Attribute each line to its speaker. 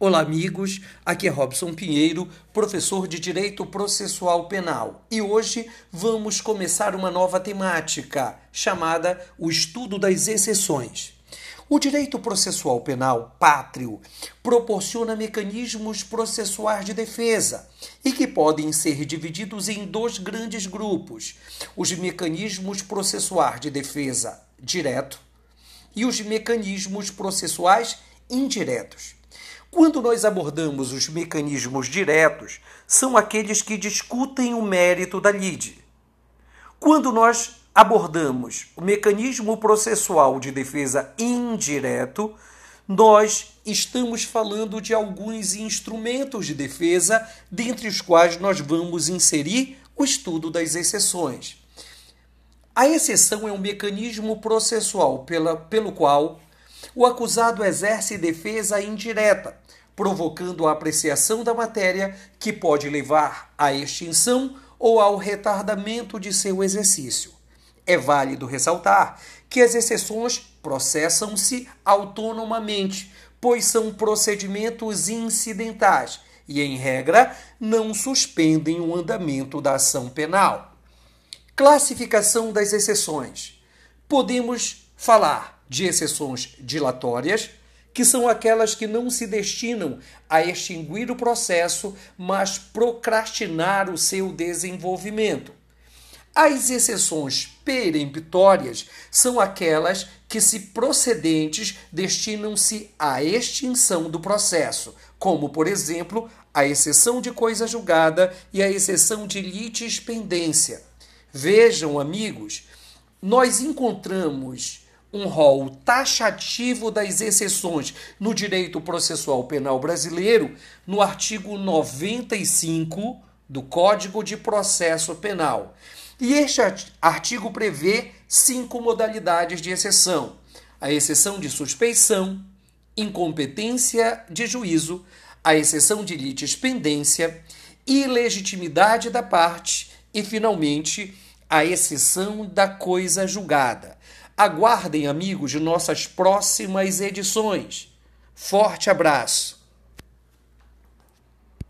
Speaker 1: Olá, amigos. Aqui é Robson Pinheiro, professor de Direito Processual Penal. E hoje vamos começar uma nova temática chamada o estudo das exceções. O direito processual penal pátrio proporciona mecanismos processuais de defesa e que podem ser divididos em dois grandes grupos: os mecanismos processuais de defesa direto e os mecanismos processuais indiretos. Quando nós abordamos os mecanismos diretos, são aqueles que discutem o mérito da lide. Quando nós abordamos o mecanismo processual de defesa indireto, nós estamos falando de alguns instrumentos de defesa, dentre os quais nós vamos inserir o estudo das exceções. A exceção é um mecanismo processual pela, pelo qual o acusado exerce defesa indireta, provocando a apreciação da matéria que pode levar à extinção ou ao retardamento de seu exercício. É válido ressaltar que as exceções processam-se autonomamente, pois são procedimentos incidentais e, em regra, não suspendem o andamento da ação penal. Classificação das exceções. Podemos falar de exceções dilatórias, que são aquelas que não se destinam a extinguir o processo, mas procrastinar o seu desenvolvimento. As exceções peremptórias são aquelas que, se procedentes, destinam-se à extinção do processo, como, por exemplo, a exceção de coisa julgada e a exceção de litispendência. Vejam, amigos, nós encontramos um rol taxativo das exceções no direito processual penal brasileiro no artigo 95 do Código de Processo Penal. E este artigo prevê cinco modalidades de exceção: a exceção de suspeição, incompetência de juízo, a exceção de litispendência, ilegitimidade da parte e, finalmente, a exceção da coisa julgada. Aguardem, amigos, de nossas próximas edições. Forte abraço!